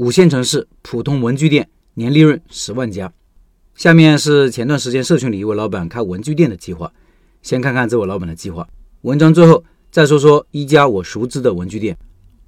五线城市普通文具店年利润十万加。下面是前段时间社群里一位老板开文具店的计划。先看看这位老板的计划。文章最后再说说一家我熟知的文具店。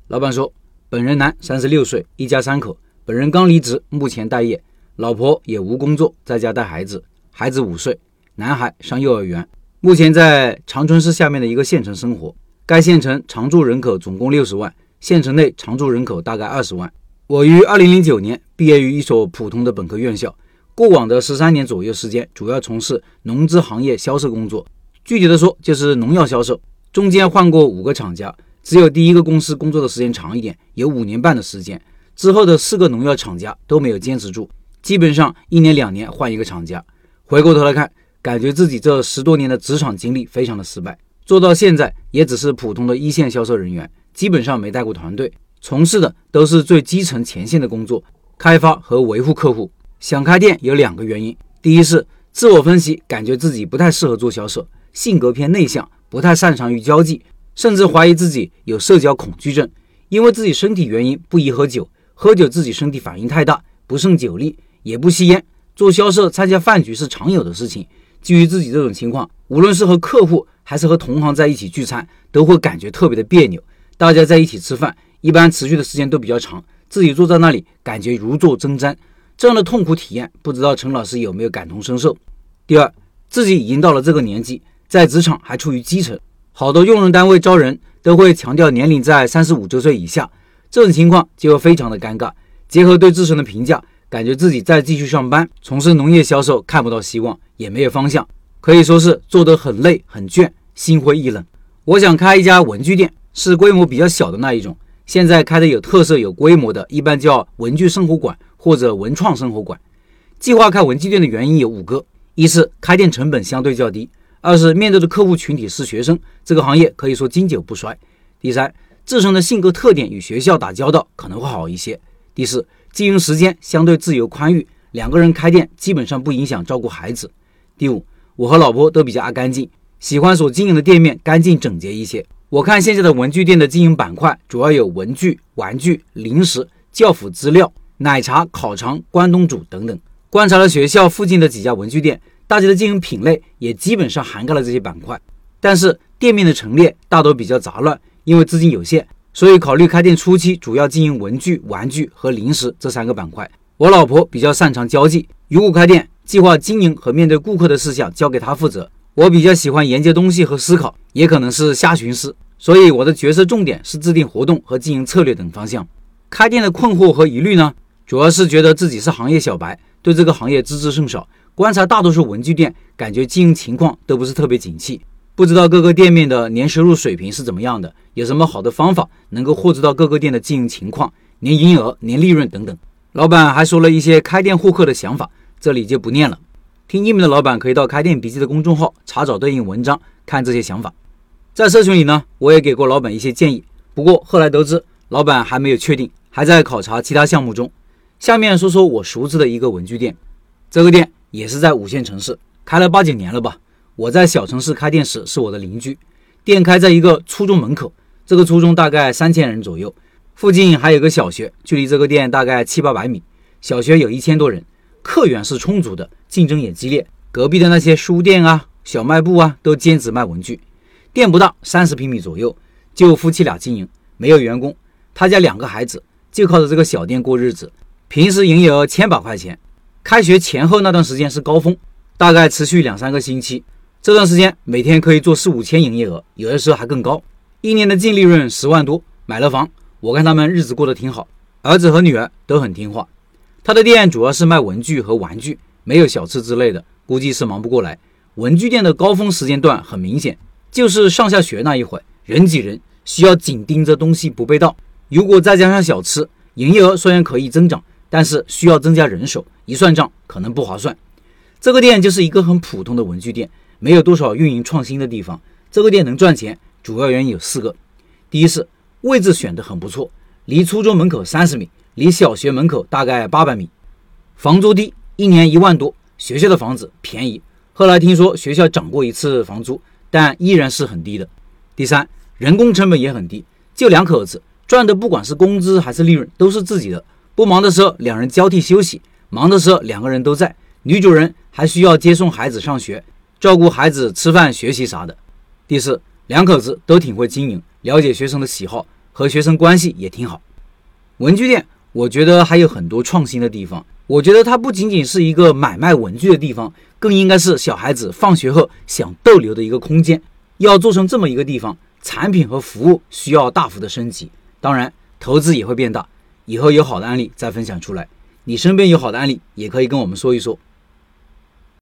老板说，本人男，三十六岁，一家三口。本人刚离职，目前待业，老婆也无工作，在家带孩子。孩子五岁，男孩上幼儿园。目前在长春市下面的一个县城生活。该县城常住人口总共六十万，县城内常住人口大概二十万。我于二零零九年毕业于一所普通的本科院校，过往的十三年左右时间，主要从事农资行业销售工作。具体的说，就是农药销售。中间换过五个厂家，只有第一个公司工作的时间长一点，有五年半的时间。之后的四个农药厂家都没有坚持住，基本上一年两年换一个厂家。回过头来看，感觉自己这十多年的职场经历非常的失败，做到现在也只是普通的一线销售人员，基本上没带过团队。从事的都是最基层前线的工作，开发和维护客户。想开店有两个原因：第一是自我分析，感觉自己不太适合做销售，性格偏内向，不太擅长于交际，甚至怀疑自己有社交恐惧症。因为自己身体原因不宜喝酒，喝酒自己身体反应太大，不胜酒力，也不吸烟。做销售参加饭局是常有的事情。基于自己这种情况，无论是和客户还是和同行在一起聚餐，都会感觉特别的别扭。大家在一起吃饭。一般持续的时间都比较长，自己坐在那里感觉如坐针毡，这样的痛苦体验，不知道陈老师有没有感同身受？第二，自己已经到了这个年纪，在职场还处于基层，好多用人单位招人都会强调年龄在三十五周岁以下，这种情况就会非常的尴尬。结合对自身的评价，感觉自己再继续上班从事农业销售看不到希望，也没有方向，可以说是做得很累很倦，心灰意冷。我想开一家文具店，是规模比较小的那一种。现在开的有特色、有规模的，一般叫文具生活馆或者文创生活馆。计划开文具店的原因有五个：一是开店成本相对较低；二是面对的客户群体是学生，这个行业可以说经久不衰；第三，自身的性格特点与学校打交道可能会好一些；第四，经营时间相对自由宽裕，两个人开店基本上不影响照顾孩子；第五，我和老婆都比较爱干净，喜欢所经营的店面干净整洁一些。我看现在的文具店的经营板块主要有文具、玩具、零食、教辅资料、奶茶、烤肠、关东煮等等。观察了学校附近的几家文具店，大家的经营品类也基本上涵盖了这些板块。但是店面的陈列大多比较杂乱，因为资金有限，所以考虑开店初期主要经营文具、玩具和零食这三个板块。我老婆比较擅长交际，如果开店，计划经营和面对顾客的事项交给她负责。我比较喜欢研究东西和思考，也可能是瞎寻思，所以我的角色重点是制定活动和经营策略等方向。开店的困惑和疑虑呢，主要是觉得自己是行业小白，对这个行业知之甚少。观察大多数文具店，感觉经营情况都不是特别景气，不知道各个店面的年收入水平是怎么样的，有什么好的方法能够获知到各个店的经营情况、年营业额、年利润等等。老板还说了一些开店获客的想法，这里就不念了。听音频的老板可以到开店笔记的公众号查找对应文章，看这些想法。在社群里呢，我也给过老板一些建议，不过后来得知老板还没有确定，还在考察其他项目中。下面说说我熟知的一个文具店，这个店也是在五线城市，开了八九年了吧。我在小城市开店时是我的邻居，店开在一个初中门口，这个初中大概三千人左右，附近还有个小学，距离这个店大概七八百米，小学有一千多人。客源是充足的，竞争也激烈。隔壁的那些书店啊、小卖部啊，都兼职卖文具。店不大，三十平米左右，就夫妻俩经营，没有员工。他家两个孩子，就靠着这个小店过日子。平时营业额千把块钱。开学前后那段时间是高峰，大概持续两三个星期。这段时间每天可以做四五千营业额，有的时候还更高。一年的净利润十万多，买了房。我看他们日子过得挺好，儿子和女儿都很听话。他的店主要是卖文具和玩具，没有小吃之类的，估计是忙不过来。文具店的高峰时间段很明显，就是上下学那一会儿，人挤人，需要紧盯着东西不被盗。如果再加上小吃，营业额虽然可以增长，但是需要增加人手，一算账可能不划算。这个店就是一个很普通的文具店，没有多少运营创新的地方。这个店能赚钱，主要原因有四个：第一是位置选的很不错，离初中门口三十米。离小学门口大概八百米，房租低，一年一万多。学校的房子便宜，后来听说学校涨过一次房租，但依然是很低的。第三，人工成本也很低，就两口子赚的，不管是工资还是利润，都是自己的，不忙的时候两人交替休息，忙的时候两个人都在。女主人还需要接送孩子上学，照顾孩子吃饭、学习啥的。第四，两口子都挺会经营，了解学生的喜好，和学生关系也挺好。文具店，我觉得还有很多创新的地方。我觉得它不仅仅是一个买卖文具的地方，更应该是小孩子放学后想逗留的一个空间。要做成这么一个地方，产品和服务需要大幅的升级，当然投资也会变大。以后有好的案例再分享出来。你身边有好的案例，也可以跟我们说一说。